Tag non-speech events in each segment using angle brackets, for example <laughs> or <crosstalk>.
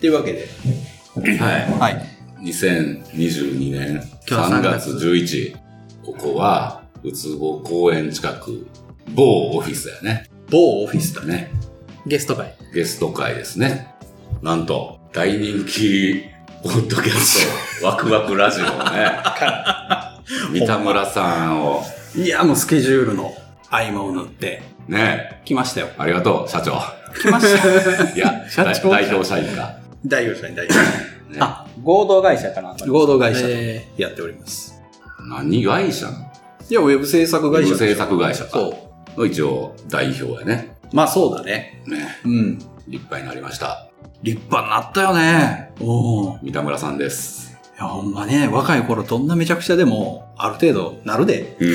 っていうわけで、はい。はい。2022年今日は3月11ここは、うつぼ公園近く、某オフィスだよね。某オフィスだね。ね。ゲスト会。ゲスト会ですね。なんと、大人気、ポッドキャスト、<laughs> ワクワクラジオね。三田村さんを、いや、もうスケジュールの合間を縫って、ね。来ましたよ。ありがとう、社長。来ました。<laughs> いや、社長代代表社員か。代表者に代表者ねあ合同会社かな。合同会社とえやっております。何会社いや、ウェブ制作会社。ウェブ制作会社かそう。の一応、代表やね。まあそうだね。ね。うん。立派になりました。立派になったよね。おお。三田村さんです。いや、ほんまね、若い頃どんなめちゃくちゃでも、ある程度なるで。うん。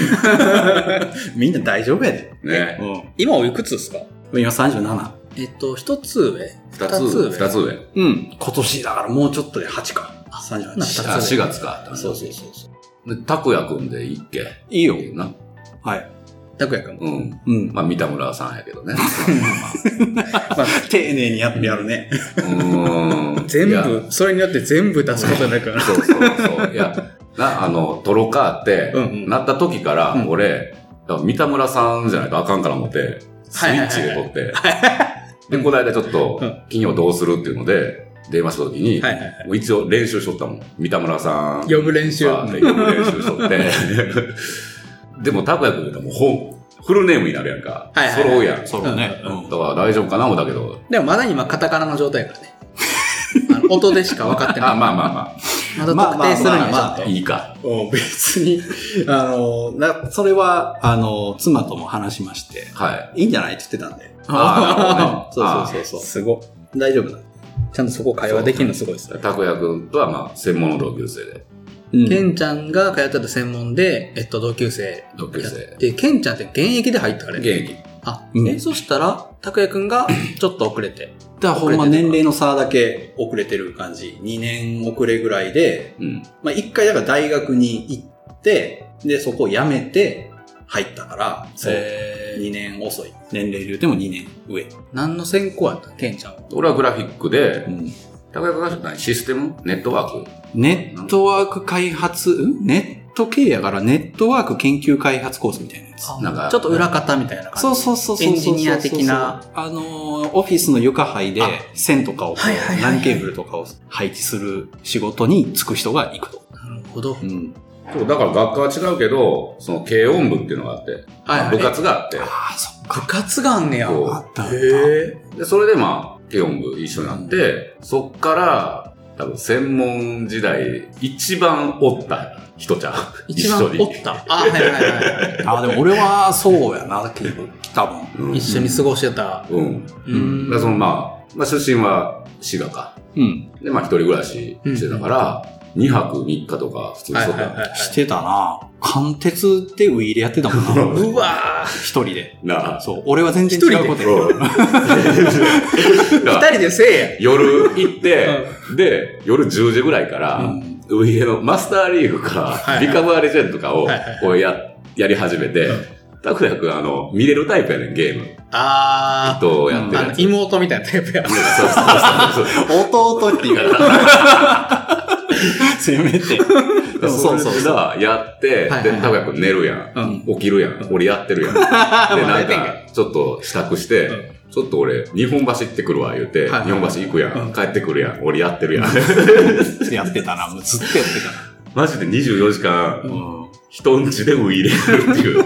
<laughs> みんな大丈夫やで。ね。う今おいくつですか？ん。今37。ーえっと、一つ上？二つ、二つ上？うん。今年だからもうちょっとで8か。38。二つあ、4月か。そうそうそうそう。で、拓也くんでいいっけいいよ。な。はい。拓也くん。うん。うん。まあ、三田村さんやけどね。<laughs> まあ、丁寧にやってやるね。うーん。全部、それによって全部出すことになるから。そうそうそう。いや、な、あの、トロカーってなった時からう、ん俺、三田村さんじゃないとあかんから思って、スイッチで撮って、<laughs> で、この間ちょっとうん、金曜どうするっていうので、電話した時に、はいはいはい。もう一応練習しとったもん。三田村さん。呼ぶ練習。呼ぶ練習しとって。<laughs> でも、拓也君ってもう本、フルネームになるやんか。はいはいはい揃うやん。そうね。だから大丈夫かな思ったけど。でもまだ今カタカナの状態やからね。あの <laughs> 音でしか分かってない。あ、まあまあままだ特定するにはちょっあ。と。いいか。うん別に、あの、な、それは、あの、妻とも話しまして、はい。いいんじゃないって言ってたんで。あ <laughs> そうそうそうそう。すごい。大丈夫だ。ちゃんとそこ会話できるのすごいですね。拓也君とはまあ、専門の同級生で。うんケンちゃんが通ってた専門で、えっと、同級生同級生やって、ケンちゃんって現役で入ったあれ現役。あ、うんえ、そしたら、拓也くんが <laughs> ちょっと遅れて。だからほんま年齢の差だけ遅れてる感じ。2年遅れぐらいで、うん。まあ一回だから大学に行って、で、そこを辞めて入ったから、そう。え2年遅い。年齢で言うても2年上。何の専攻やったケンちゃんは？俺はグラフィックでう、ん拓也君が何？システム？ネットワークネットワーク開発、ん？ネット系やからネットワーク研究開発コースみたいなやつ。なんかちょっと裏方みたいな感じ？そうそうそうそうそう。エンジニア的な？あのー、オフィスの床配であ線とかをはいはいはいはい LAN ケーブルとかを配置する仕事に就く人が行くと。なるほど。うん。そう、だから学科は違うけど、その軽音部っていうのがあって、はいはい部活があって、ああ、そっか。部活があんねや。あったあった。へえ。で、それでまあ、軽音部一緒になって、そっから、多分専門時代、一番おった人ちゃう。一番おった。あ、はいはいはいはい。<laughs> ああ、でも俺はそうやな、結構、多分。うん一緒に過ごしてた。うん。うーん。でそのまあ、まあ出身は滋賀か。うん。で、まあ一人暮らししてたから、2泊3日とか普通にしとったよ。はいしてたな。貫鉄でウィーでやってたもんな。うわ一人で。なあ。そう。俺は全然違うことや <laughs> 二人でせえ夜行って、で、夜10時ぐらいから、うんウィーのマスターリーグか、リカバーレジェンドかをこうや、やり始めてうん、たくやくん、あの、見れるタイプやねん、ゲーム。や。あー。あのとやってる。妹みたいなタイプや。そうそうそう <laughs> 弟って言うから。<laughs> <laughs> せめて。そう。そうそうそう。がやって、で、たくやくん寝るやん。うん。起きるやん。俺やってるやん。<laughs> で、なんか、ちょっと支度して、うんちょっと俺、日本橋行ってくるわ、言うて、日本橋行くやうんん。帰ってくるやん。俺やってるやん。<laughs> やってたな。もうずっとやってたな。マジで24時間、うん。人んちでウィーれるっていう。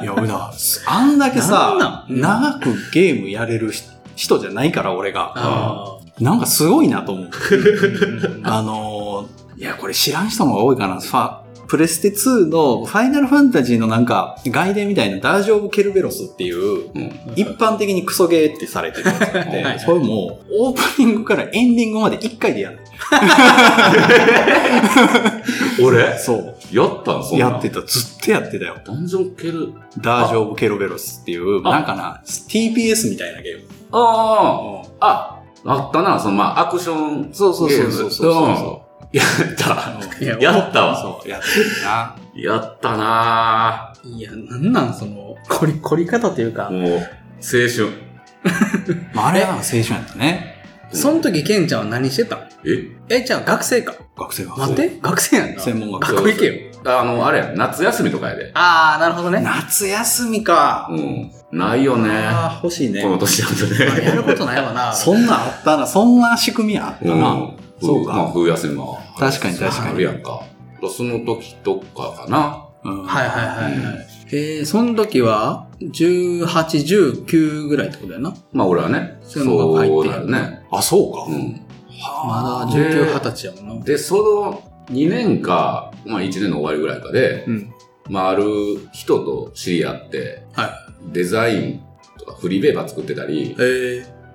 いや、俺だ、あんだけさ、長くゲームやれるし人じゃないから、俺が。あなんかすごいなと思う。あのー、いや、これ知らん人の方が多いかな。ファプレステ2のファイナルファンタジーのなんか、外伝みたいなダージョブ・ケルベロスっていう、うん。一般的にクソゲーってされてるやつがあってはいそれもう、オープニングからエンディングまで一回でやる。<laughs> 俺？そやったんそう。んやってた。ずっとやってたよ。ダンジョンケル？ダージョブ・ケルベロスっていう、あなんかな、TPS みたいなゲーム。ああ、あ、あったな、そのまあ、アクション。そうそうそうそうそううんやった。い <laughs> ややったわ。そう、やってるな。やったなぁいや、なんなんその、凝り、凝り方というか、もう、青春。<laughs> まあ、あれは青春やったね。その時、ケンちゃんは何してた？んえ？え、じゃあ学生か。学生が。待って、学生やんな。専門学校学校行けよ。あの、あれや、夏休みとかやで。あー、なるほどね。夏休みか。うん。ないよね。ああ、欲しいねこ。の年だとね。やることないわな。<laughs> そんなんあったな。そんな仕組みあったな。うん。そうかまあ、冬休みも。確かに確かにあるやんか。その時とかかな。うんはいはいはいはい。えー、その時は、18、19ぐらいってことやな。まあ、俺はね。専門学入ってそうだよね。あ、そうか。うん。まだで19、20歳やもんな。で、その2年か、まあ1年の終わりぐらいかで、うん。まあある人と知り合って、はデザインとかフリーペーパー作ってたり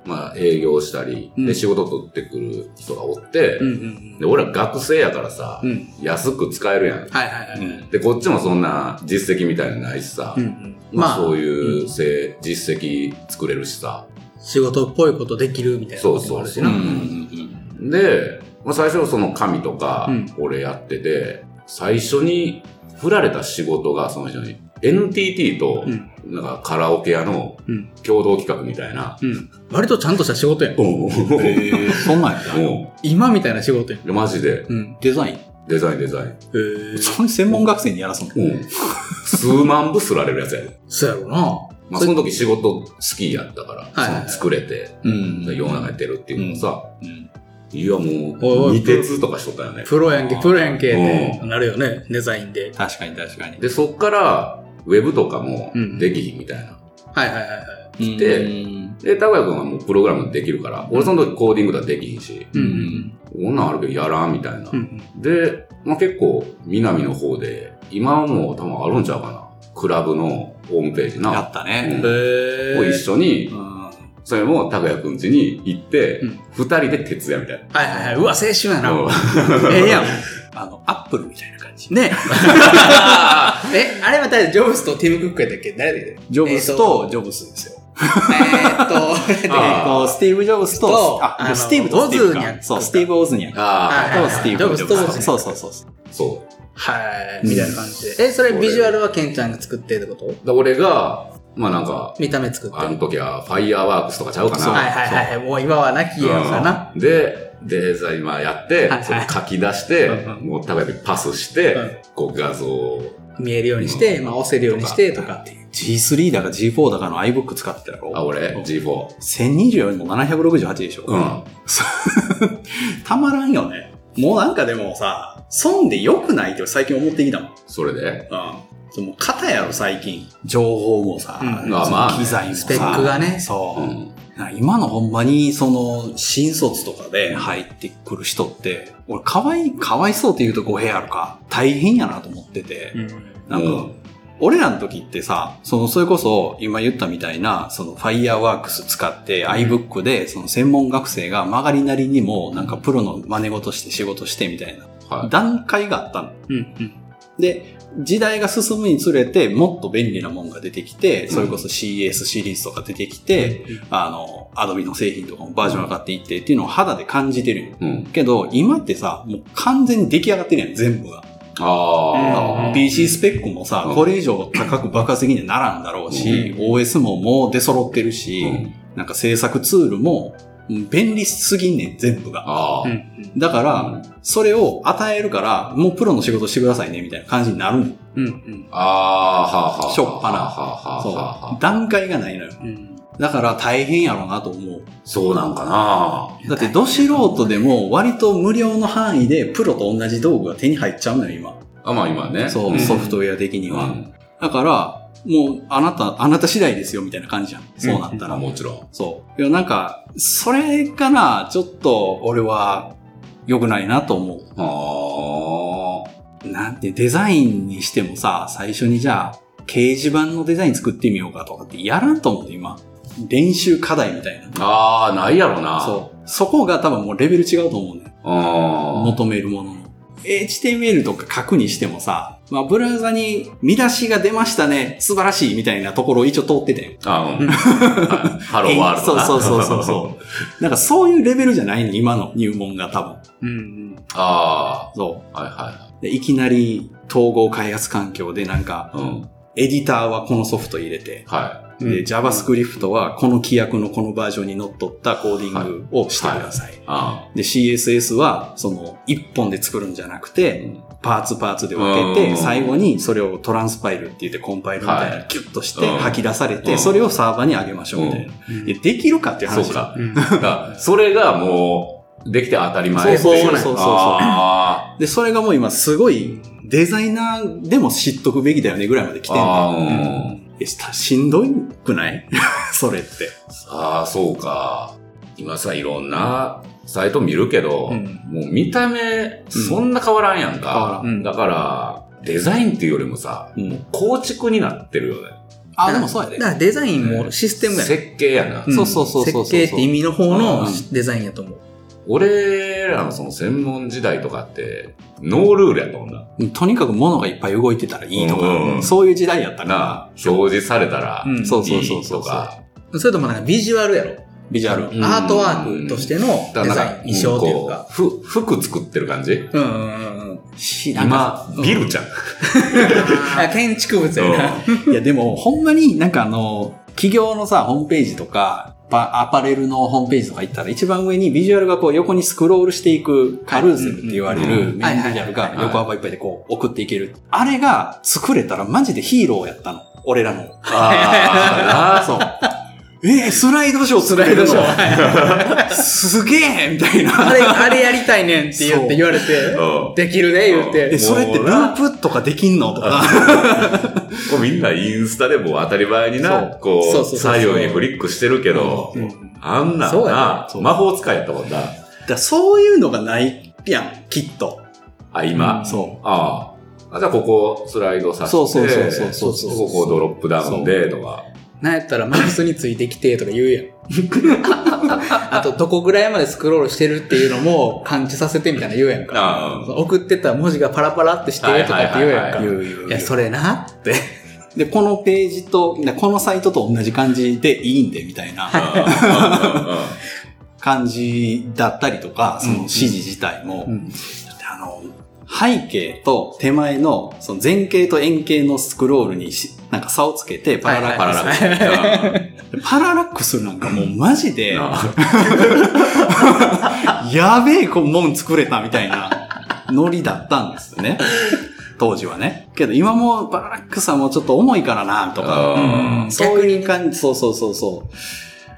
まあ営業したり、うんで仕事取ってくる人がおって、で、俺は学生やからさ。安く使えるやん。はいはいはい。うんで、こっちもそんな実績みたいなのないしさ。まあそうういうせ、実績作れるしさ。仕事っぽいことできるみたいなこともあるしうんな。うんで、まあ、最初その紙とかうん俺やってて、最初に振られた仕事がその人に NTT とうんなんかカラオケ屋のうん。共同企画みたいな。うん。割とちゃんとした仕事やん。もうん。えー、そんなんやったも今みたいな仕事やん。う、マジでうん。デザイン？デザインデザイン。へえ。それ専門学生にやらすの？うん。数万部すられるやつやで。そうやろな。まあその時仕事好きやったから、はい作れて、うん世の中に出るっていうのをさ、うん。いやもう、おいおい二鉄とかしとったよね。プロやんけ、プロやんけってうなるよね。デザインで。確かに確かに。で、そっから、ウェブとかもうんできひんみたいな。はいはいはいはい。でうんで、高谷君はもうプログラムできるから、俺その時コーディングとかできひんし、ううんん。こんなんあるけどやらんみたいな。うんで、まあ、結構南の方で、今はもう多分あるんちゃうかな。クラブのホームページやな。ったね。へを一緒にう、ん。それも高谷君家に行ってうん、二、人で徹夜みたいな。はいはいはい。うわ、青春やな。うんええやん。<laughs> あの、アップルみたいな感じ。ね <laughs> え、あれは誰ジョブスとティム・クックやったっけ？誰だっけ？ジョブスとジョブスですよ。えーっと、え <laughs> あっと、スティーブ・ジョブスとスティーブとスティーブウォズニャックか。そう、スティーブ・オズニャックあはいとスティーブ・ジョブジョブス。そうそうそうそう。あ、そう。はい、みたいな感じで。え、それビジュアルはケンちゃんが作ってってこと？で俺が、まあなんか、見た目作って。あの時はファイヤーワークスとかちゃうかな。はいはいはい。もう今はなきやつだな。うんで、デザインまあやって、はいはい書き出して、うんうんもう高谷君にパスして、うんこう画像を見えるようにして、まあ押せるようにしてとか。G3 だか G4 だかの iBook 使ってたやろ？あ、俺、G4。1024も768でしょ。うん。<laughs> たまらんよね。もうなんかでもさ、損で良くないって最近思ってきたもん。それで？うん。その型やろ、最近。情報もさ、うんまあまあね機材もさ。スペックがねそうう。ん。な今のほんまに、その、新卒とかで入ってくる人って、俺、かわい、かわいそうって言うと語弊あるか、大変やなと思ってて、なんか、うん俺らの時ってさ、その、それこそ、今言ったみたいな、その、ファイヤーワークス使って、iBook で、その、専門学生が曲がりなりにも、なんか、プロの真似事して仕事してみたいな、はい。段階があったの。うんうん。で、時代が進むにつれて、もっと便利なもんが出てきて、それこそ CS シリーズとか出てきて、あの、アドビの製品とかもバージョン上がっていってっていうのを肌で感じてるよ。うん。けど、今ってさ、もう完全に出来上がってるやん、全部が。ああ。PC スペックもさう、んこれ以上高く爆発的にはならんだろうし、OS ももう出揃ってるし、うんなんか制作ツールもうん便利すぎんねん、全部が。ああ。うんだから、それを与えるから、もうプロの仕事してくださいね、みたいな感じになるの。うんうんああ、はあはあ。しょっぱなはあはあそはあはあう。段階がないのよ。うん。だから大変やろうなと思う。そうなんかなだって、ど素人でも割と無料の範囲でプロと同じ道具が手に入っちゃうのよ、今。あ、まあ今ね。そう、んソフトウェア的には。うんだから、もう、あなた、あなた次第ですよ、みたいな感じじゃん。そうなったら。あもちろん。そう。いや、なんか、それがな、ちょっと、俺は、良くないなと思う。ああ。なんて、デザインにしてもさ、最初にじゃあ、掲示板のデザイン作ってみようかとかってやらんと思う、今。練習課題みたいな。ああ、ないやろな。そう。そこが多分もうレベル違うと思うね。あ求めるものの。HTML とか書くにしてもさ、まあ、ブラウザに見出しが出ましたね、素晴らしいみたいなところを一応通ってて。あ。あうん。はいハローワールドな。<laughs> そうそうそうそうそう。<laughs> なんかそういうレベルじゃないの、今の入門が多分。うんうん。あそあ。はいはう。でいきなり統合開発環境でなんか、いはい。うん。エディターはこのソフト入れて、はで、JavaScript はこの規約のこのバージョンにのっとったコーディングをしてください。あで、CSS は、その、一本で作るんじゃなくて、パーツパーツで分けうん。て、最後にそれをトランスパイルって言ってコンパイルみたいはない。キュッとしてうん。吐き出されて、うん。それをサーバーに上げましょうみたいな。でできるかっていう話そうか。それがもう、できて当たり前。そうそうそうそう。そうあで、それがもう今すごい、デザイナーでも知っとくべきだよねぐらいまで来てんあの。ーうん。えししんどいくない？<laughs> それって。ああ、そうか。今さ、いろんなサイト見るけど、うんもう見た目、そんな変わらんやん変わか。らんだから、デザインっていうよりもさ、うん構築になってるよね。あ、でもそうやでだ。からデザインもシステムやね設計やな。うんそうそうそうそうそう設計って意味の方のうんデザインやと思う。俺らのその専門時代とかって、ノールールやったもんな。とにかく物がいっぱい動いてたらいいとか、うんそういう時代やったかなら、表示されたら、うんそうそうそういいそうとか。それともなんかビジュアルやろ。ビジュアル。うんアートワークとしてのデザイン、衣装というか。服作ってる感じ？うんうんうん今、ビルちゃん。あ建築物やな。いやでも、ほんまになんかあの、企業のさ、ホームページとか、パアパレルのホームページとか行ったら一番上にビジュアルがこう横にスクロールしていくカルーセルって言われうるんメインビジュアルが横幅いっぱいでこう送っていける。あれが作れたらマジでヒーローやったの。俺らの。ああ、<laughs> そう。えー、スライドショースライドショー。すげえみたいな。あれ、あれやりたいねんって言って言われて、うんできるね、言っえ、て。それってループとかできんの？とか。<laughs> こうみんなインスタでも当たり前にな、こう、左右にフリックしてるけど、うんあんなんそうやな、魔法使いやったもんな。だそういうのがないやん、きっと。あ、今？そああ。あ、じゃあここスライドさせて、そうそうそうそうそうそうここドロップダウンで、とか。なんやったらマウスについてきてとか言うやん。<laughs> あと、どこぐらいまでスクロールしてるっていうのも感知させてみたいな言うやんか。あ送ってた文字がパラパラってしてるとかって言うやんか。はいや、それなって。で、このページと、でこのサイトと同じ感じでいいんで、みたいなあ。感じだったりとか、その指示自体も、うんあの、背景と手前の、その前景と円形のスクロールにしなんか差をつけて、パララックパララック。<laughs> パララックスなんかもうマジで、あ <laughs> やべえこうもん作れたみたいなノリだったんですよね。当時はね。けど今もパララックスはもうちょっと重いからな、とか。そういう感じ、そうそうそうそう。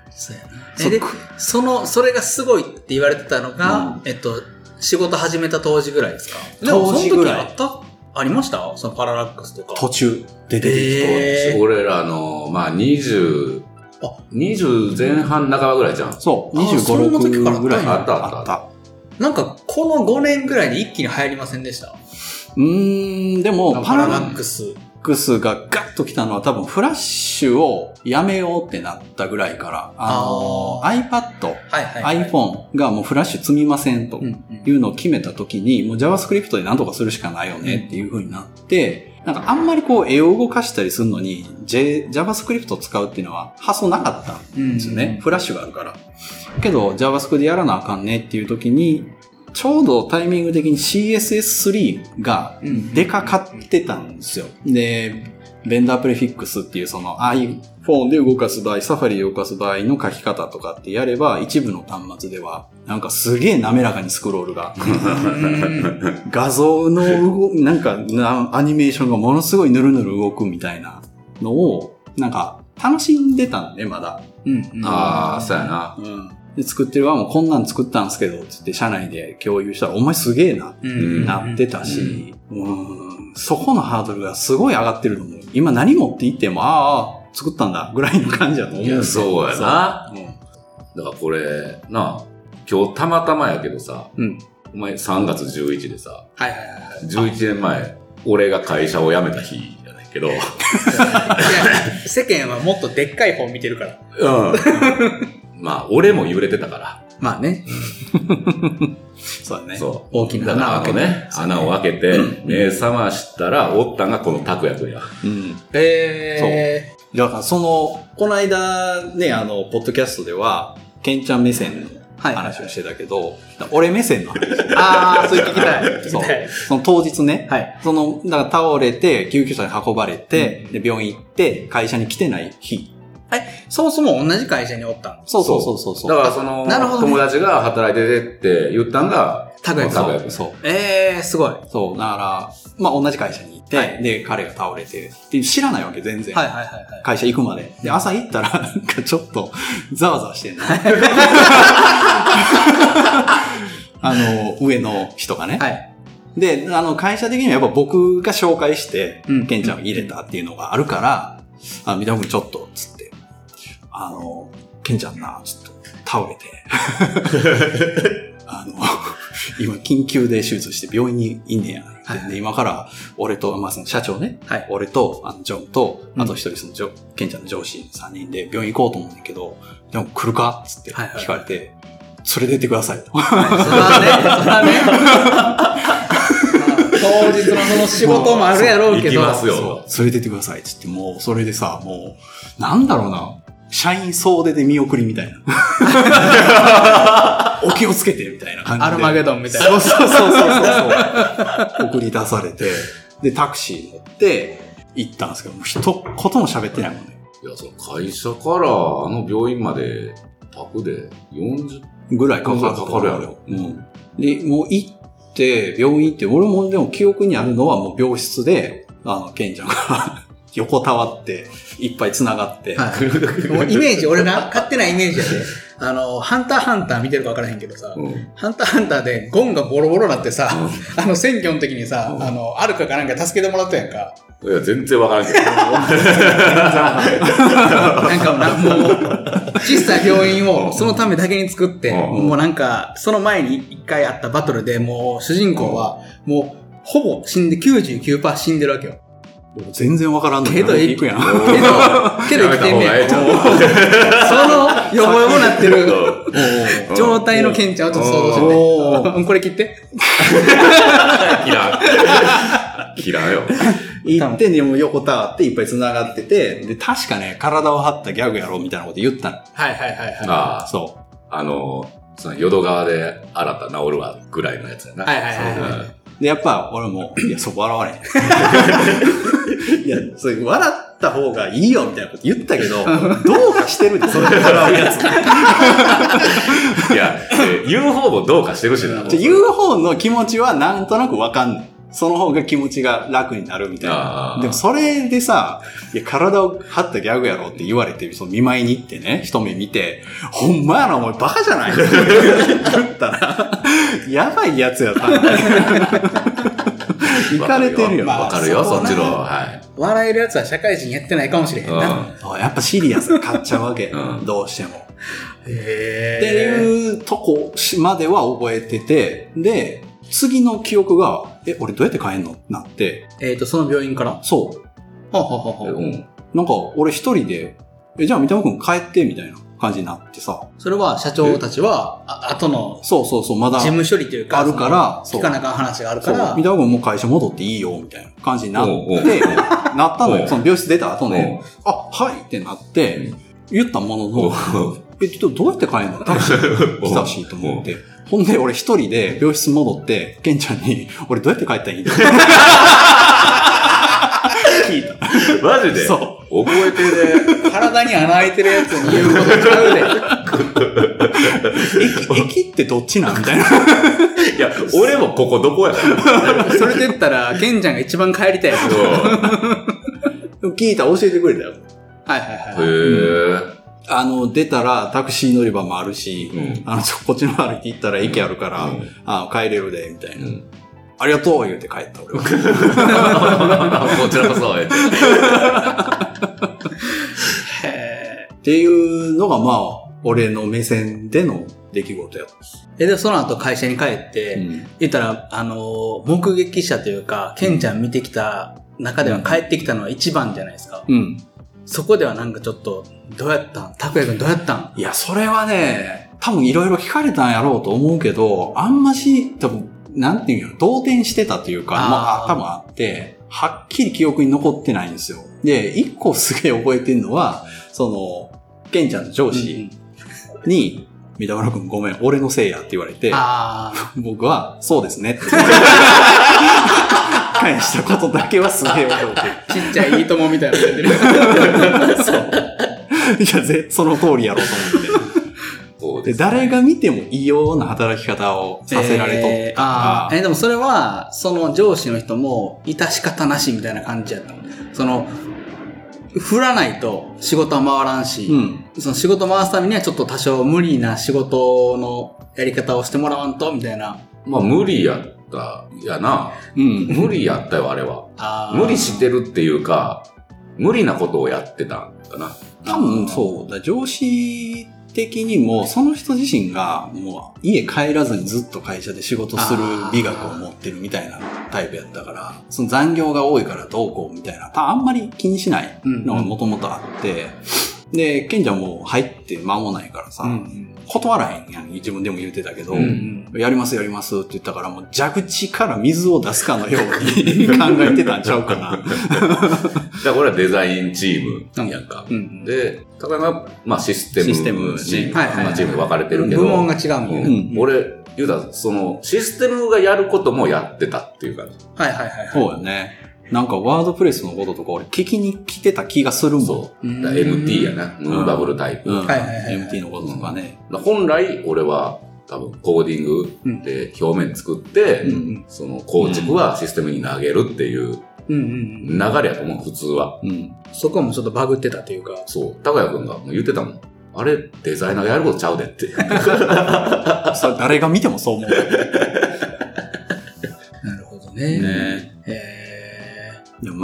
そうやな。で、その、それがすごいって言われてたのが、えっと、仕事始めた当時ぐらいですか？当時ぐらいあったありました？そのパララックスとか。途中で出てきて。えー俺らの、まあ、20、あ20前半半ばぐらいじゃん。そう、あそんな時から25、6ぐらいあったあったあった。なんか、この5年ぐらいに一気に流行りませんでした？うーん、でも、パパララックス。クスがガッと来たのは多分フラッシュをやめようってなったぐらいから、あの、あ iPad、はいはい、はい。iPhone がもうフラッシュ積みませんとうんうんいうのを決めた時に、もう JavaScript で何とかするしかないよねっていう風になって、なんかあんまりこう絵を動かしたりするのに、J、JavaScript を使うっていうのは発想なかったんですよね。フラッシュがあるから。けど JavaScript でやらなあかんねっていう時に、ちょうどタイミング的に CSS3 がうんでかかってたんですよ。で、ベンダープレフィックスっていうその iPhone で動かす場合、サファリで動かす場合の書き方とかってやれば、一部の端末では、なんかすげえ滑らかにスクロールが、うん画像の動なんかなアニメーションがものすごいヌルヌル動くみたいなのを、なんか楽しんでたんで、まだ。うんうんああ、そうやな。うん。で、作ってる側もこんなん作ったんですけど、つって社内で共有したら、お前すげえな、うんなってたし、うん、そこのハードルがすごい上がってると思う。今何持っていっても、ああ、作ったんだ、ぐらいの感じだと思うそうやな。そうだからこれ、なあ、今日たまたまやけどさ、うん。お前3月11でさ、はいはいはいはい。11年前、俺が会社を辞めた日けど、世間はもっとでっかい方見てるから。うん。まあ、俺も揺れてたから。まあね。そうだね。そう。大きなだから穴を開けて。あのね、穴を開けて、目覚ましたら、おったんがこの拓也くんや。うん。えだからその、この間ね、あの、ポッドキャストでは、ケンちゃん目線のはい話をしてたけど、俺目線の話。ー、ああ、それ聞きたい。聞そうきたい。。その当日ね、はい。その、だから倒れて、救急車に運ばれて、で、病院行って、会社に来てない日そもそも同じ会社におったんそうそうそうそうそう。だからその、なるほどね友達が働いててって言ったんが、拓也君。拓也君。そう。えー、すごい。はいそう。だから、まあ同じ会社に行って、はいで、彼が倒れて、で知らないわけ、全然。はいはいはい。会社行くまで。で、朝行ったら、なんかちょっと、ざわざわしてんの。<laughs> あの、上の人がね。はい。で、あの、会社的にはやっぱ僕が紹介して、うんケンちゃんを入れたっていうのがあるから、あ、三田君ちょっと、つって、あの、ケンちゃんな、ちょっと、倒れて、<laughs> あの、今、緊急で手術して病院にいんねや。はいで、今から、俺と、まあ、その社長ね、はい。俺と、あの、ジョンと、うんあと一人その、ジョケンちゃんの上司3人で病院行こうと思うんだけど、でも来るか？つって聞かれて、それで出てくださいと。そらね、<laughs> そらね。<laughs> 当日のその仕事もあるやろうけど。行きますよそう、連れてってくださいっつって、もう、それでさ、もう、なんだろうな、社員総出で見送りみたいな。<laughs> お気をつけて、みたいな感じで。アルマゲドンみたいな。そうそうそうそうそう。送り出されて、で、タクシー乗って、行ったんですけど、もう一言も喋ってないもんね。いや、その会社からあの病院まで、宅で40ぐらいかかるかかるやろうん。で、もう行って、病院行って、俺もでも記憶にあるのはもう病室で、あの、ケンちゃんが横たわって、いっぱい繋がって、はい。もうイメージ、俺な、<laughs> 勝手なイメージやで。あの、ハンターハンター見てるか分からへんけどさ、うん。ハンターハンターでゴンがボロボロなってさ、あの選挙の時にさ、あの、アルカかなんか助けてもらったやんか。いや、全然わからんけど。<laughs> なんかな、もう、小さい病院をそのためだけに作って、うんもうなんか、その前に一回あったバトルでもう主人公は、もう、ほぼ死んで99%死んでるわけよ。全然わからんのにけど行くやん。けど、<laughs> けど生きてんねん。その、よぼよぼなってるうん状態のケンちゃんをちょっと想像しておて。うんこれ切って。切らん。切らんよ。行って、でも横たわっていっぱい繋がってて、で、確かね、体を張ったギャグやろうみたいなこと言ったの。はいはいはいはああ、そあの、その淀川で洗った治るわぐらいのやつやな。はいはいはい。で、やっぱ、俺も、いや、そこ笑われへん。<laughs> いや、それ、笑った方がいいよ、みたいなこと言ったけど、<laughs> どうかしてるで、それで笑うやつ。いや、え言う方もどうかしてるしな。言う方の気持ちはなんとなくわかんない。その方が気持ちが楽になるみたいあな。ーでもそれでさ、いや、体を張ったギャグやろって言われて、その見舞いに行ってね、一目見て、ほんまやな、お前バカじゃない言ったら、やばいやつやったな。行かれてるよ。まあわかるよ、そっちの。はい。笑えるやつは社会人やってないかもしれへんな。うんそうやっぱシリアスに買っちゃうわけ。うんどうしても。へっていうとこまでは覚えてて、で、次の記憶が、え、俺どうやって帰んの？なって、えっと、その病院から？そう。ほうほうほうほう。うん。なんか、俺一人で、え、じゃあ三田君帰って、みたいな感じになってさ。それは社長たちは、あ後のそうそうそう、まだ、事務処理というか、あるからその聞かなあかん話があるそう、から三、田君もう会社戻っていいよ、みたいな感じになって、おうおう <laughs> なったのよ。その病室出た後ね、うあ、はいってなってうん、言ったものおの、え、ちょっとどうやって帰んの？タクシー来たしと思って。ほんで、俺一人で病室戻って、ケンちゃんに、俺どうやって帰ったらいいん？だ聞いた。マジで？そ覚えてるね。体に穴開いてるやつに言うことちゃうで。<laughs> 駅、駅ってどっちなん？みたいな。いや、俺もここどこや。それで言ったら、ケンちゃんが一番帰りたいやつ。<laughs> 聞いた、教えてくれたよ。はいはいはい。へえ。あの、出たらタクシー乗り場もあるし、うんあの、ちょこっちの歩いて行ったら駅あるから、うんあ帰れるで、みたいな。うん。ありがとう言うて帰った、俺は。<laughs> こちらこそ、えへーっていうのが、まあ、俺の目線での出来事やった。え、で、その後会社に帰って、うん言ったら、あのー、目撃者というか、ケンちゃん見てきた中では帰ってきたのは一番じゃないですか。うん。そこではなんかちょっと、どうやったん？拓也くんどうやったん？いや、それはね、多分いろいろ聞かれたんやろうと思うけど、あんまし、多分、なんていうの、動転してたというか、あーまあ、多分あって、はっきり記憶に残ってないんですよ。で、一個すげえ覚えてるのは、その、ケンちゃんの上司に、三田村くんごめん、俺のせいやって言われて。<laughs> 僕は、そうですねって。<laughs> 返したことだけはすげえ覚えてる。ちっちゃいいいともみたいなのやってる。そう。いや、ぜ、その通りやろうと思って。で、そうです誰が見ても異様な働き方をさせられとえーったから、あーえーでもそれは、その上司の人も、致し方なしみたいな感じやったの。その、振らないと仕事は回らんし、うん。その仕事回すためにはちょっと多少無理な仕事のやり方をしてもらわんと、みたいな。まあ無理やった、やな。うん。無理やったよ、あれは。無理してるっていうか、無理なことをやってたんかな。多分そうだ、上司的にも、その人自身が、もう家帰らずにずっと会社で仕事する美学を持ってるみたいなタイプやったから、その残業が多いからどうこうみたいな、あんまり気にしないのがもともとあって、で、ケンちゃんも入って間もないからさ、うん断らへんやん、自分でも言ってたけど、うんやりますやりますって言ったから、もう蛇口から水を出すかのように <laughs> 考えてたんちゃうかな。じゃあこれはデザインチームやんか。うんで、高山が、まあシステムシステムチーム、はいはいはいまあチームで分かれてるけど、部門が違うんだよね。うん俺、言うたら、その、システムがやることもやってたっていう感じ。はいはいはいはい。そうよね。なんかワードプレスのこととか俺聞きに来てた気がするもん。そう。MT やな。ムーバブルタイプ。うん。はいはいはい MT のこととかね。本来、俺は、多分、コーディングで表面作って、うんその構築はシステムに投げるっていう。流れやと思う、普通は。うん。そこはもうちょっとバグってたというか。そう。高谷くんがもう言ってたもん。あれ、デザイナーがやることちゃうでって。<laughs> それ誰が見てもそう思う。<laughs> なるほどね。ね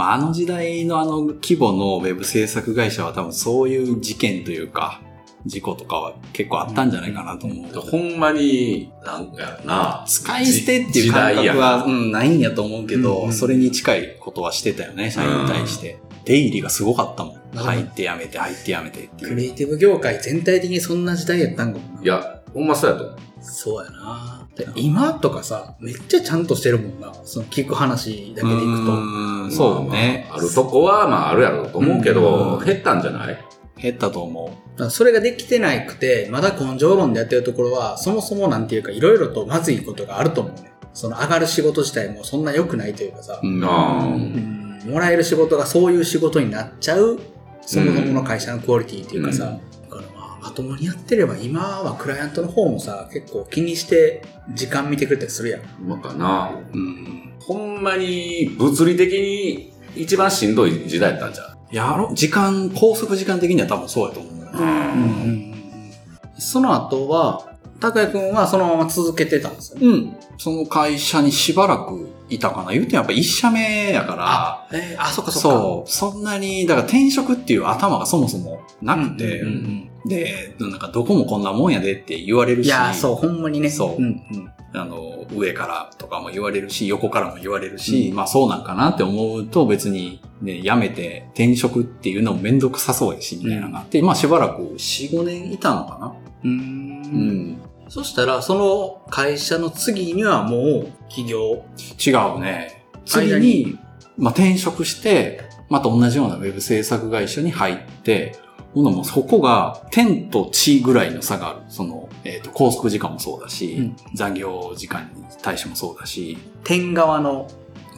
まああの時代のあの規模のウェブ制作会社は多分そういう事件というか、事故とかは結構あったんじゃないかなと思う。ほんまに、なんかやな。使い捨てっていう感覚は、うん、ないんやと思うけど、うんうんそれに近いことはしてたよね、社員に対して。出入りがすごかったもん。入ってやめて、入ってやめてっていう。クリエイティブ業界全体的にそんな時代やったんかもな。いや、ほんまそうやと思う。そうやな。で今とかさ、めっちゃちゃんとしてるもんな。その聞く話だけでいくと。うーんそうね。まあまああるとこは、まああるやろうと思うけど、うん減ったんじゃない？減ったと思だからそれができてなくて、まだ根性論でやってるところは、そもそもなんていうか、いろいろとまずいことがあると思うね。その上がる仕事自体もそんな良くないというかさう。、うんあーうんもらえる仕事がそういう仕事になっちゃう、そもそもの会社のクオリティっていうかさ、まともにやってれば今はクライアントの方もさ、結構気にして時間見てくれたりするやん。まかな。うんほんまに、物理的に一番しんどい時代やったんじゃう？やろ？時間、拘束時間的には多分そうやと思う。その後は、高谷くんはそのまま続けてたんですよね。うん。その会社にしばらくいたかな。言うてやっぱ一社目やから、えーあ、そっかそっか。そう、そんなに、だから転職っていう頭がそもそもなくて、うんうんうんで、なんかどこもこんなもんやでって言われるし、いやー、そう、ほんまにね。そううんうんあの、上からとかも言われるし、横からも言われるし、まあそうなんかなって思うと別にね、辞めて転職っていうのもめんどくさそうやし、みたいなのがあって、まあしばらく4、5年いたのかな。うー。うんん。そしたら、その会社の次にはもう起業？違うね。次に、まあ転職して、また同じようなウェブ制作会社に入って、もうそこが天と地ぐらいの差がある。その、えっ、と、拘束時間もそうだし、うん残業時間に対してもそうだし、天側の。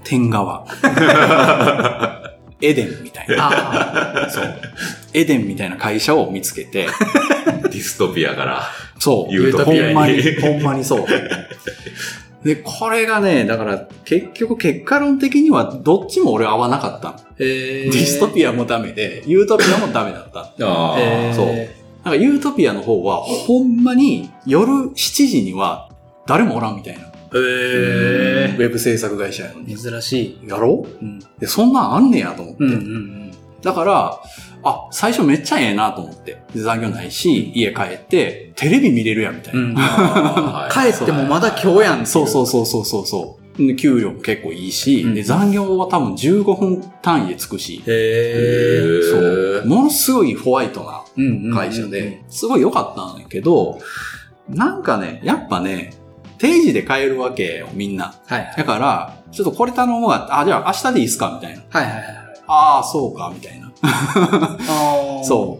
天側。<laughs> エデンみたいな。あそう。エデンみたいな会社を見つけて、ディストピアから。そう。ユートピアにほんまに、ほんまにそう。で、これがね、だから結局結果論的にはどっちも俺合わなかったの。えディストピアもダメで、ユートピアもダメだった。ああ、えーそうなんかユートピアの方はほんまに夜7時には誰もおらんみたいな。えウェブ制作会社やのに。ー、珍しい。やろう？ん。うで、そんなんあんねやと思って。うんうんだから、あ、最初めっちゃええなと思って。で残業ないし、家帰って、テレビ見れるやんみたいうん。な。はい <laughs> 帰ってもまだ今日やん。そうそうそうそうそうそう。で給料も結構いいし、うんで残業は多分15分単位でつくし、へー。そう。ものすごいホワイトなうんうんうん会社で、すごい良かったんやけど、なんかね、やっぱね、定時で帰るわけよ、みんな。はいはい。だから、ちょっとこれ頼むわ。あ、じゃあ明日でいいっすかみたいな。はいはいはい。ああ、そうか、みたいな。あそ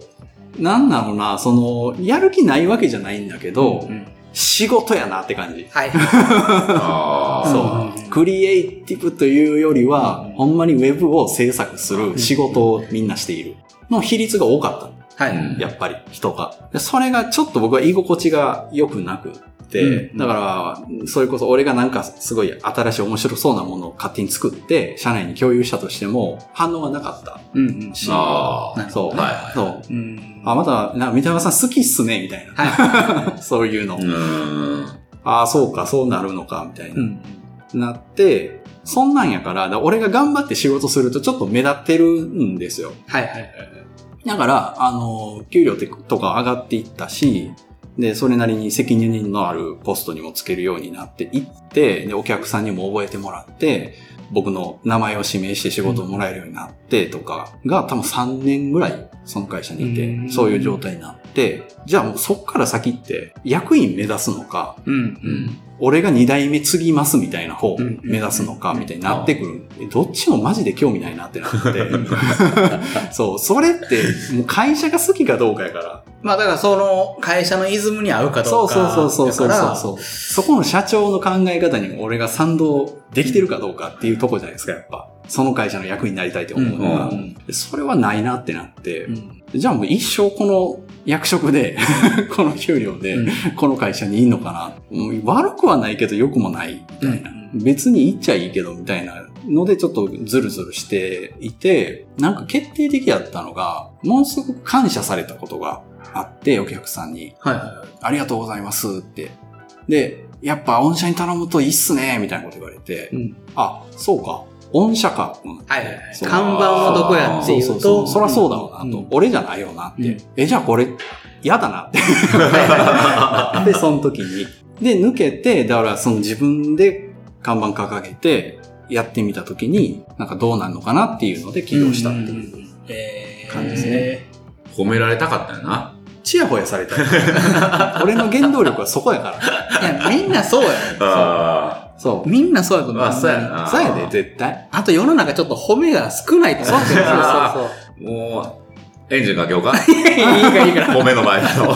う。なんだろうな、その、やる気ないわけじゃないんだけど、うん。仕事やなって感じ。はい。そう。クリエイティブというよりは、ほんまにウェブを制作する仕事をみんなしている。の比率が多かった。はい。うんやっぱり人が。でそれがちょっと僕は居心地が良くなくうんだから、それこそ俺がなんかすごい新しい面白そうなものを勝手に作って、社内に共有したとしても反応がなかったうんうん。し、あなるそう、ねはいそう。うん。あ、また、な、三田山さん好きっすね、みたいな。は <laughs> そういうの。う。ああ、そうか、そうなるのか、みたいい。な。うん。なって、そんなんやから、だから俺が頑張って仕事するとちょっと目立ってるんですよ。はいはいはい。だから、あの、給料とか上がっていったし、で、それなりに責任のあるポストにもつけるようになっていって、で、お客さんにも覚えてもらって、僕の名前を指名して仕事をもらえるようになってとかが多分3年ぐらいその会社にいて、うん。そういう状態になって、じゃあもうそっから先って役員目指すのか、うんうん。俺が二代目継ぎますみたいな方目指すのかみたいになってくる。えどっちもマジで興味ないなってなって。<laughs> そう、それってもう会社が好きかどうかやから。まあだからその会社のイズムに合うかどそううか。そうそうそうそうそう。そこの社長の考え方に俺が賛同できてるかどうかっていうとこじゃないですか、やっぱ。その会社の役員になりたいって思うのが。うんでそれはないなってなって、うんじゃあもう一生この役職で、<laughs> この給料で、うんこの会社にいんのかな。うん悪くはないけど良くもないみたいな。うん別に行っちゃいいけどみたいなのでちょっとズルズルしていて、なんか決定的やったのが、ものすごく感謝されたことがあって、お客さんに。はいはいはい。ありがとうございますって。で、やっぱ御社に頼むといいっすね、みたいなこと言われて、うんあ、そうか。御社か。うんはいはい看板はどこやっていうと。そうそうそう。そらそうだろうなと。うん俺じゃないよなって。うんえ、じゃあこれ、嫌だなって。<laughs> で、その時に。で、抜けて、だからその自分で看板掲げて、やってみた時に、なんかどうなるのかなっていうので起業したっていう。えー感じですね。褒められたかったよな。チヤホヤされたい。<laughs> 俺の原動力はそこやから。いや、みんなそうやねあそう。みんなそうやと思う。あそうやなそうやで、絶対。あと世の中ちょっと褒めが少ないと思う。そうそうそうそう。あ。もう、エンジンかけようか <laughs> いいからいいから。褒めの前だよ。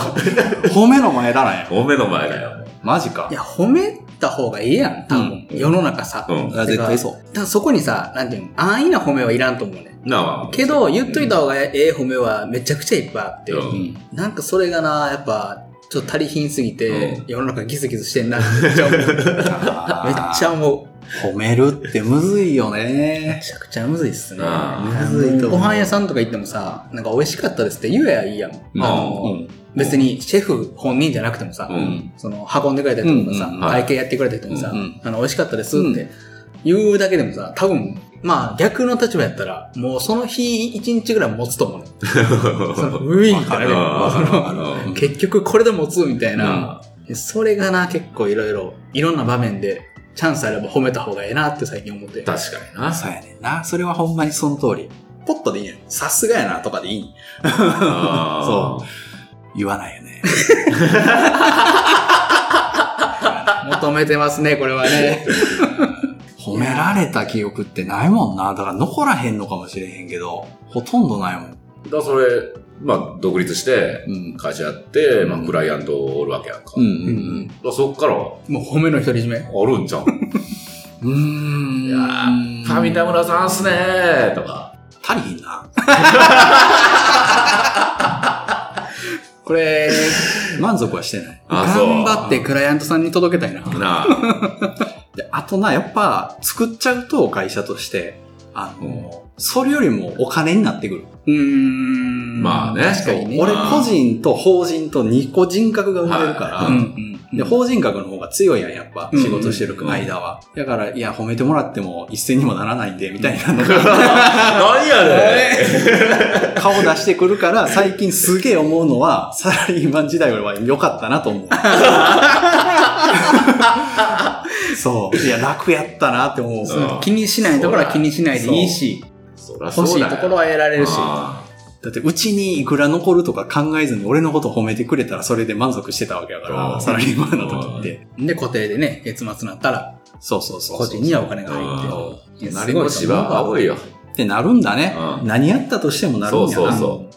褒めの前だなんや。褒めの前だよ。マジかい。や、褒めた方がいいやん、多分。うん世の中さ。うん。あ絶対そう。だそこにさ、なんていうの、安易な褒めはいらんと思うね。なあ。けど、言っといた方がええ褒めはめちゃくちゃいっぱいあって、うんうん。なんかそれがな、やっぱ、ちょっと足りひんすぎて、うん。世の中ギスギスしてんなってめっちゃ思う。めっちゃ思う。褒めるってむずいよめね。ちゃくちゃむずいっすね。むずいとご飯屋さんとか行ってもさ、なんか美味しかったですって言えばいいやん。別にシェフ本人じゃなくてもさ、うん。その運んでくれた人とかさ、会計やってくれた人にさ、うん。あの美味しかったですって言うだけでもさ、多分、まあ逆の立場やったら、もうその日一日ぐらい持つと思うね。<laughs> そのウィーンってなるやんわかるわかるわかるその結局これで持つみたいな。それがな、結構いろいろ、いろんな場面で、チャンスあれば褒めた方がええなって最近思って。確かにな。そうやねんな。それはほんまにその通り。ポットでいいやん。さすがやなとかでいい。そう。言わないよね。<laughs> 求めてますね、これはね。褒められた記憶ってないもんな。だから残らへんのかもしれへんけど、ほとんどないもん。だからそれ、まあ、独立して、うん。会社やって、まあ、クライアントおるわけやんか。うんうんだからそっから、あもう褒めの独り占め？るんじゃん。う？ん。うーん。いやー、ファミタ村さんっすねーとか。足りひんな。<laughs> <laughs> これ、満足はしてない。頑張ってクライアントさんに届けたいな。なあ。<laughs> で、あとな、やっぱ、作っちゃうと、会社として、あの、それよりもお金になってくる。うーん。まあね確かにね。俺個人と法人と2個人格が生まれるから、うんうんで、法人格の方が強いやん、やっぱ。うん仕事してる間は。だから、いや、褒めてもらっても一銭にもならないんで、みたいなのが、<laughs> 何やね <laughs> 顔出してくるから、最近すげえ思うのは、サラリーマン時代よりは良かったなと思う。<laughs> そう。いや、楽やったなって思う。うん気にしないところは気にしないでいいし、欲しいところは得られるし。あだって、うちにいくら残るとか考えずに俺のこと褒めてくれたらそれで満足してたわけやかうら、んサラリーマンの時って。で、固定でね、月末になったら、そうそうそう。個人にはお金が入ーって。いやなりもしは青いよ。ってなるんだね。うん何やったとしてもなるんやな。そうそうそ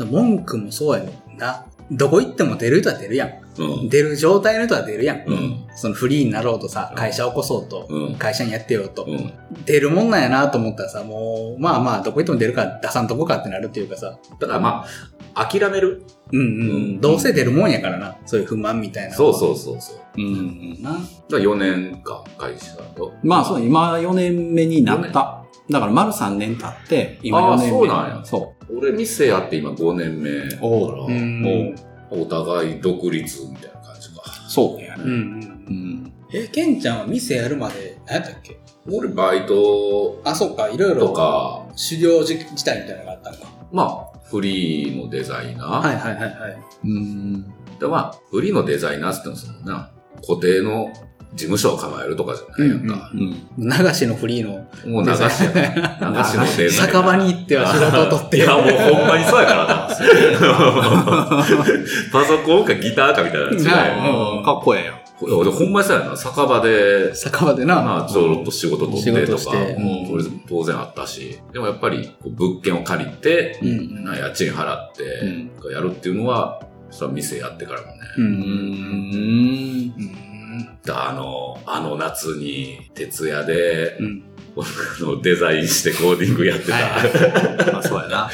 うん。文句もそうやねんな。どこ行っても出る人は出るやん。うん。出る状態の人は出るやん。うん。そのフリーになろうとさ、会社を起こそうと、うん会社にやってようと、うん。出るもんなんやなと思ったらさ、もう、まあまあ、どこ行っても出るから出さんとこかってなるっていうかさ、だからまあ、諦める。うんうん、うんどうせ出るもんやからな、そういう不満みたいな。そうそうそうそう。うん。なだから4年間会社と。まあそう、今4年目になった。だから丸3年経って、今4あー年目。そうなんやそ俺店やって今5年目だから。おうん。お互い独立みたいな感じか。う。そうね。うんうん。うん。え、ケンちゃんは店やるまで、何やったっけ？俺バイトあ、そっか、いろいとろ、か、修行自自体みたいなのがあったんか。まあ、フリーのデザイナー。はいはいはいはい。うん。で、まあ、フリーのデザイナーって言ってもそのな、固定の事務所を構えるとかじゃないやんか。うん。流しのフリーのもう流しやな。流しのデザ。酒場に行っては仕事を取って。いや、もうほんまにそうやからな。パソコンかギターかみたいな違い。うんかっこええよ。俺ほんまにそうやな。酒場で、酒場でな。まあ、ちょろっと仕事取ってとか、当然あったし、でもやっぱり物件を借りて、うん。な家賃払ってうん、やるっていうのは、それは店やってからもね。う。うんん。うん。あの、あの夏に徹夜で、うん。あのデザインしてコーディングやってた。はい <laughs> まあそうやな。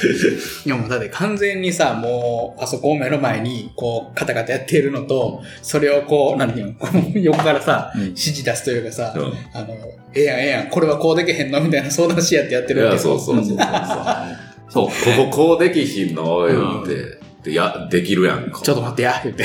いやもうだって完全にさ、もうパソコンを目の前にこうカタカタやっているのと、それをこう、なんていうの、横からさ、うん指示出すというかさ、うんあの、ええやんええやん、これはこうできへんのみたいな相談し合ってやっていや、るわけそうそうそうそう。<laughs> そう。こここうできひんの？言って、でや、できるやんか。ちょっと待ってや、言って。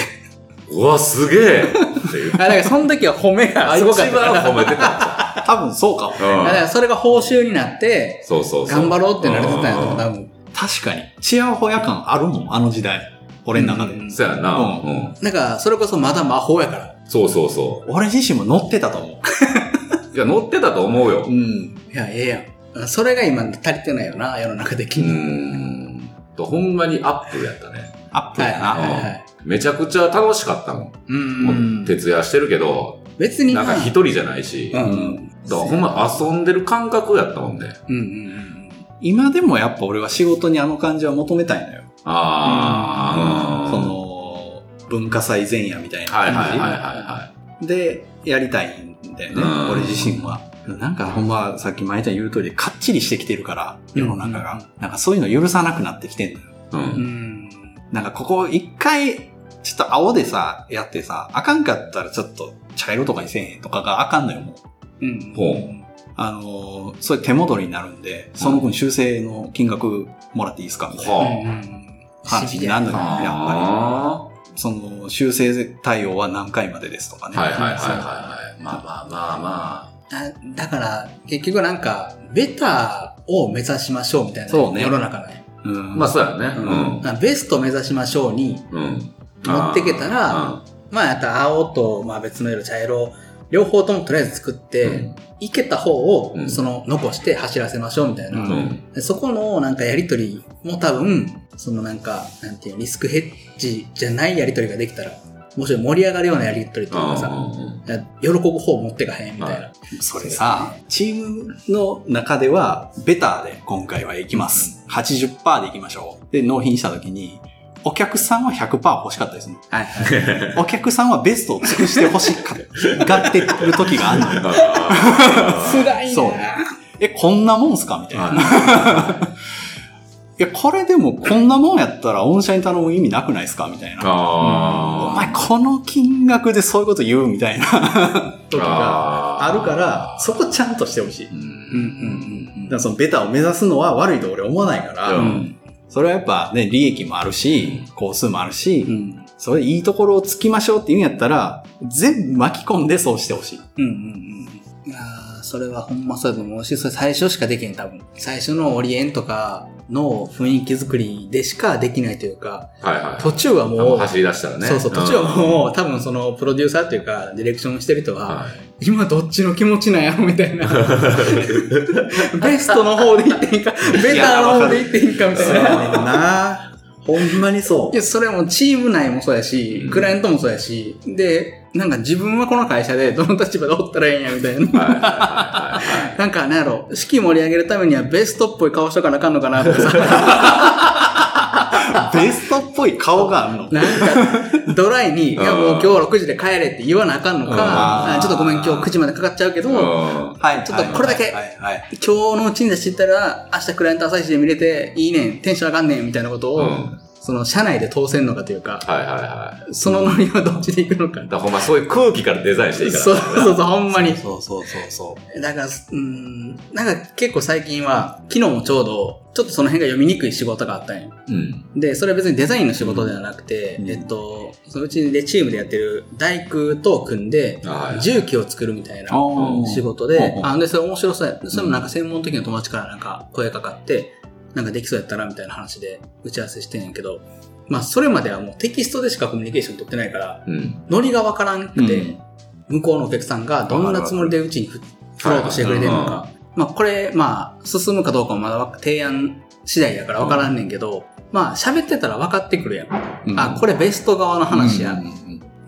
うわ、すげえっていう。<laughs> あ、だからその時は褒めがあ、<laughs> す一ごかったから。番褒めてた <laughs> 多分そうかも。う。だからそれが報酬になって、そうそうそう。頑張ろうってなれてたんやと思う、うん多分。確かに。チヤホヤ感あるもん、あの時代。俺の中で。うんそうやな。ううん。だから、それこそまだ魔法やから。そうそうそ俺自身も乗ってたと思う。いや、乗ってたと思うよう。う。ん。いや、ええやん。それが今足りてないよな、世の中的うに。ん。とほんまにアップルやったね。はいアップやな。はいはいはい。めちゃくちゃ楽しかったもん。うんもうんう徹夜してるけど、別になんか一人じゃないし、だかうんうん。らほんま遊んでる感覚やったもんね。うんうんうん。今でもやっぱ俺は仕事にあの感じは求めたいのよ。ああ、その、文化祭前夜みたいなはい感じ。はいはいはいはで、やりたいんだよねうん。俺自身は。なんかほんま、さっき前ちゃん言う通り、かっちりしてきてるから、世の中が。なんかそういうの許さなくなってきてんのよ。い。う。うんん。なんかここ一回、ちょっと青でさ、やってさ、あかんかったらちょっと茶色とかにせえへんとかがあかんのよ、もう。うん。ほうあのー、それ手戻りになるんで、その分修正の金額もらっていいですかみたいなは話になるのよ、やっぱあり。その、修正対応は何回までですとかね。あ。はいはいはいはいはい。まあまあまあまだだから、結局なんか、ベターを目指しましょうみたいな。そうね世の中ね。うん。あ。まあそうやね。うんあベストを目指しましょうにうん。うん。持ってけたら、まあ、やったら青と、まあ別の色、茶色、両方ともとりあえず作って、うんいけた方をう、んその、残して走らせましょうみたいな。うんそこのなんかやりとりも多分、そのなんか、なんていうのリスクヘッジじゃないやりとりができたら、もちろん盛り上がるようなやりとりとかさ、喜ぶ方持ってかへんみたいな。それさ、チームの中では、ベターで今回は行きます。80%で行きましょう。で、納品した時に、お客さんは100%欲しかったですね。はいはい。お客さんはベストを尽くして欲しかった。ってる時があるのよ。辛いなそうえ、こんなもんすか？みたいな。<laughs> いや、これでもこんなもんやったら御社に頼む意味なくないですか？みたいな。おあ前この金額でそういうこと言うみたいな <laughs> 時があるから、そこちゃんとしてほしい。だかうんうんうんうんらそのベタを目指すのは悪いと俺思わないから、うんそれはやっぱね、利益もあるし、工数もあるし、うん。うんそれいいところをつきましょうって言うんやったら、全部巻き込んでそうしてほしい。うんうんうん。いやーそれはほんまそうだと思うし、それ最初しかできへん、多分。最初のオリエンとかの雰囲気作りでしかできないというか、はいはい。途中はあもう、走り出したらね。そうそう、途中はもう、多分その、プロデューサーっていうか、ディレクションしてる人は、は今どっちの気持ちなんやろみたいな。<laughs> ベストの方でいっていいか、ベターの方でいっていいかみたいな。なほんまにそいや、それもチーム内もそうやし、クライアントもそうやし、で、なんか自分はこの会社で <laughs> どの立場でおったらええんやみたいな。なんか、なんやろ、式盛り上げるためにはベストっぽい顔しとかなあかんのかなとかさ。ベストっぽい顔があるの？なんか、ドライに、いやもう今日6時で帰れって言わなあかんのか、ちょっとごめん今日9時までかかっちゃうけど、うんはい。ちょっとこれだけ。今日のうちに出していったら、明日クライアント朝一で見れて、いいねん、テンション上がんねん、みたいなことを、うんその、社内で通せんのかというか、はいはいはい。そのノリはどっちで行くのか。だからほんまそういう空気からデザインしていいから。そうそうそう、ほんまに。そうそうそうそう。だから、うーん、なんか結構最近は、昨日もちょうど、ちょっとその辺が読みにくい仕事があったんよ。うん。で、それは別にデザインの仕事ではなくて、うんえっと、そのうちでチームでやってる大工と組んでは、い重機を作るみたいなー仕事でう、んあ、で、それ面白そうや。それもなんか専門的な友達からなんか声かかって、なんかできそうやったらみたいな話で打ち合わせしてんやけど、まあそれまではもうテキストでしかコミュニケーション取ってないから、うん。ノリがわからんくて、うん向こうのお客さんがどんなつもりでうちに振振ろうとしてくれてるのか。まあこれ、まあ進むかどうかもまだわ提案次第やからわからんねんけど、まあ喋ってたら分かってくるやん。うんあ、これベスト側の話や。うん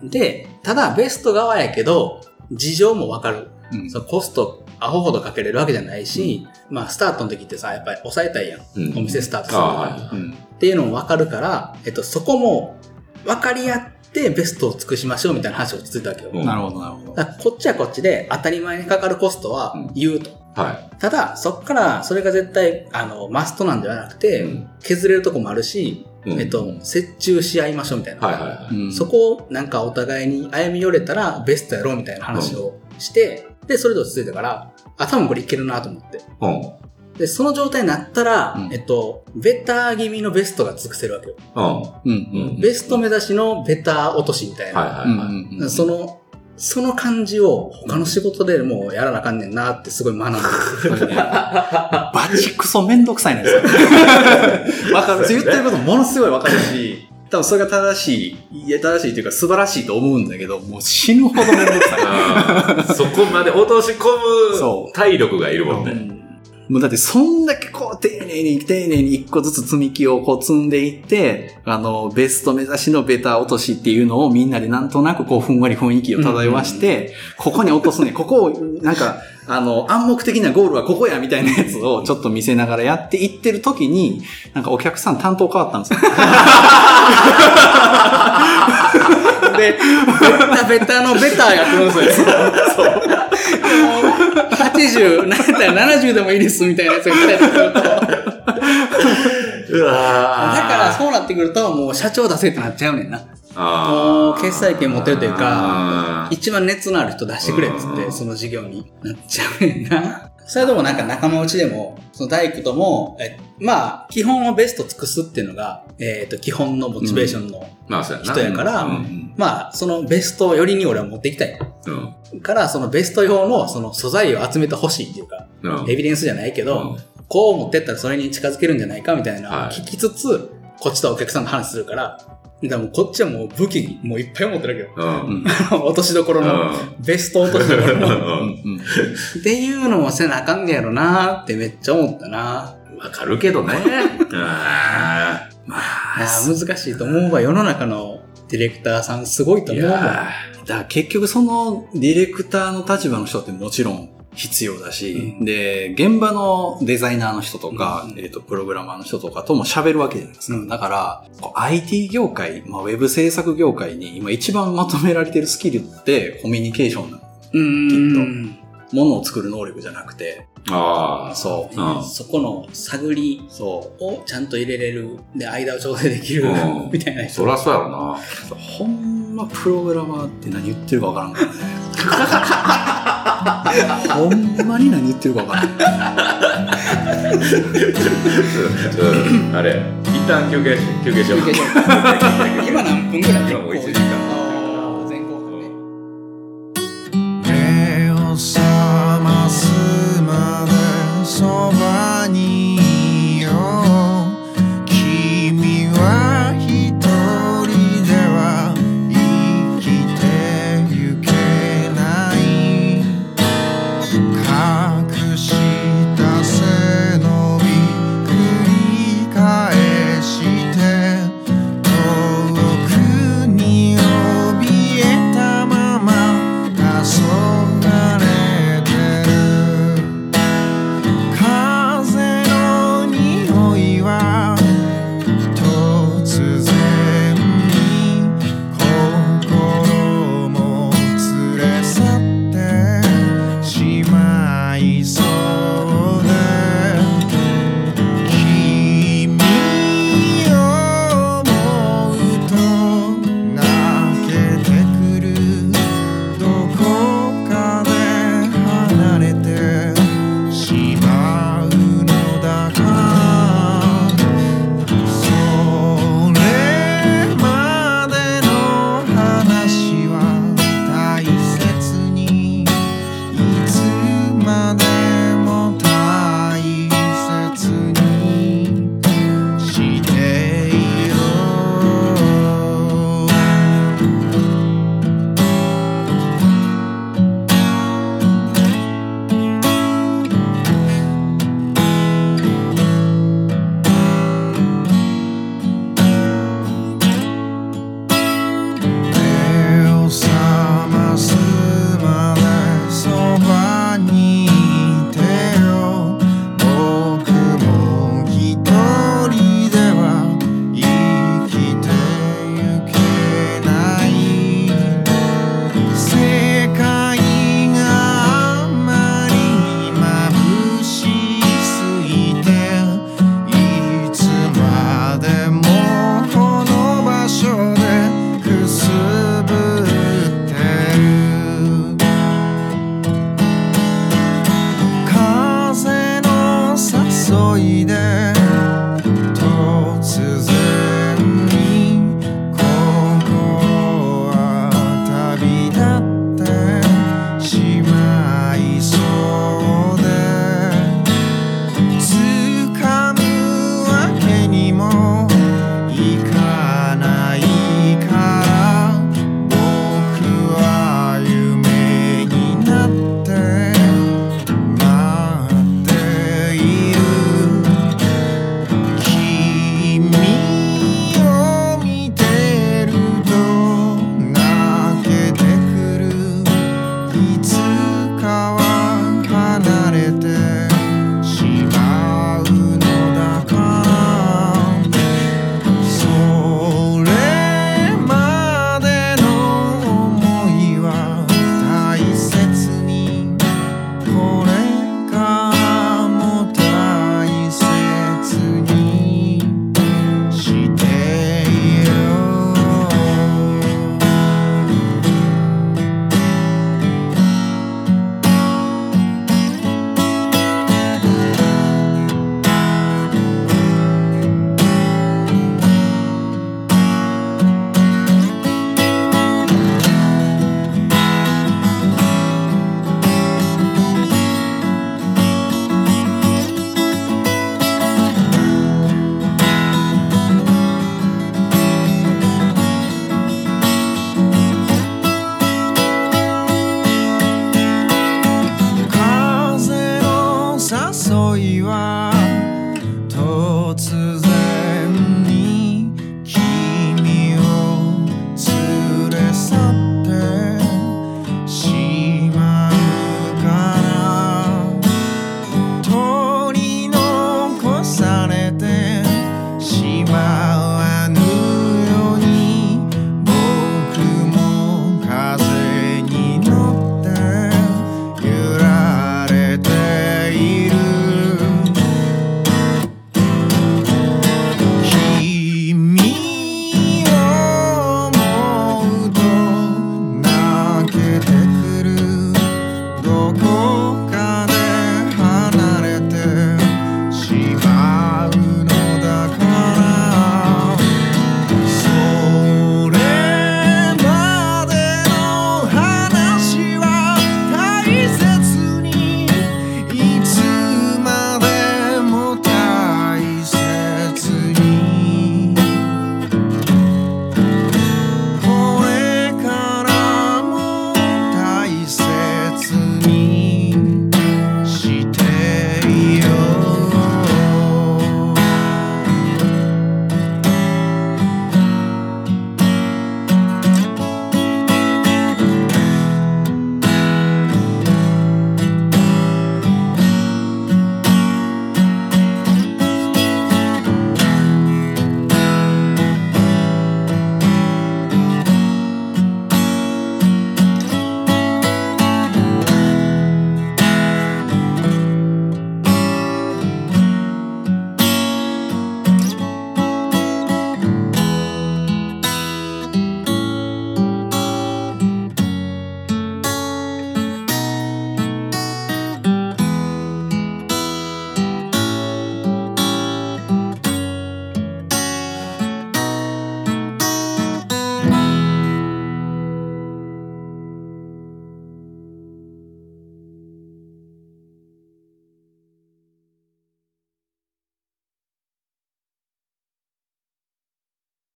うんで、ただベスト側やけど、事情もわかる。うんそのコスト、アホほどかけれるわけじゃないし、まあスタートの時ってさ、やっぱり抑えたいやん。うんお店スタートするはうんっていうのもわかるから、えっと、そこも分かり合ってベストを尽くしましょうみたいな話を落ち着いたわけよ。うんなるほど、なるほど。こっちはこっちで当たり前にかかるコストは言うと。い。はただ、そっからそれが絶対、あの、マストなんではなくて、うん削れるとこもあるし、い。うんえっと、折衷し合いましょうみたいな。はいはいはい。うんそこをなんかお互いに歩み寄れたらベストやろうみたいな話をして、で、それで落ち着いたから、あ、多分これいけるなと思って。うん。で、その状態になったら、うんえっと、ベター気味のベストが尽くせるわけよ。うん。うんうんベスト目指しのベター落としみたいな。はいはいはい。うんうんその、その感じを他の仕事でもうやらなあかんねんなってすごい学んでバチクソめんどくさいねんですよ。<laughs> わかる。言ってることものすごいわかるし、多分それが正しい、いや正しいというか素晴らしいと思うんだけど、もう死ぬほどめんどくさい。そこまで落とし込む体力がいるもんね。うんもうだってそんだけこう丁寧に丁寧に一個ずつ積み木をこう積んでいって、あの、ベスト目指しのベタ落としっていうのをみんなでなんとなくこうふんわり雰囲気を漂わして、ここに落とすね、ここをなんか、あの、暗黙的なゴールはここやみたいなやつをちょっと見せながらやっていってる時に、なんかお客さん担当変わったんですよ。で、ベタベタのベターが来るんですよ。そう。もう。80、なったら70でもいいですみたいなやつが来たりすると。だう。わーからそう。なってくると、もう。社長出せってなっちゃう。ねんな。あーもう決済権持ってるというか、あー一番熱のある人出してくれっつって、うんその事業になっちゃうねんな。それでもなんか仲間内でも、その大工とも、えまあ、基本をベスト尽くすっていうのが、えっ、と、基本のモチベーションの。人やからうん。まあ、そのベストをよりに俺は持っていきたい。うん。から、そのベスト用のその素材を集めてほしいっていうか、うん。エビデンスじゃないけど、うんこう持ってったらそれに近づけるんじゃないかみたいな、はい聞きつつ、こっちとお客さんの話するから、だからもうこっちはもう武器もういっぱい持ってるわうん。<laughs> 落としどころの、ベスト落としどころの。っていうのもせなあかんねやろなってめっちゃ思ったな。わかるけどね。あいや難しいと思うわ。世の中のディレクターさんすごいと思うわ。やだから結局そのディレクターの立場の人ってもちろん必要だし、で、現場のデザイナーの人とか、うんえっ、と、プログラマーの人とかとも喋るわけじゃないですか。うんだから、こう IT 業界、まあ、ウェブ制作業界に今一番求められてるスキルってコミュニケーションなの。うーん。ものを作る能力じゃなくて、ああ。そう。うんそこの探りそをちゃんと入れれる。で、間を調整できるうん。<laughs> みたいな人。そりゃそうやろな。う。ほんまプログラマーって何言ってるかわからんからね。<laughs> ほんまに何言ってるかわからん。うんあれ、一旦休憩し、休憩しよう。休憩しよう <laughs> 今何分ぐらい？今もう1時間。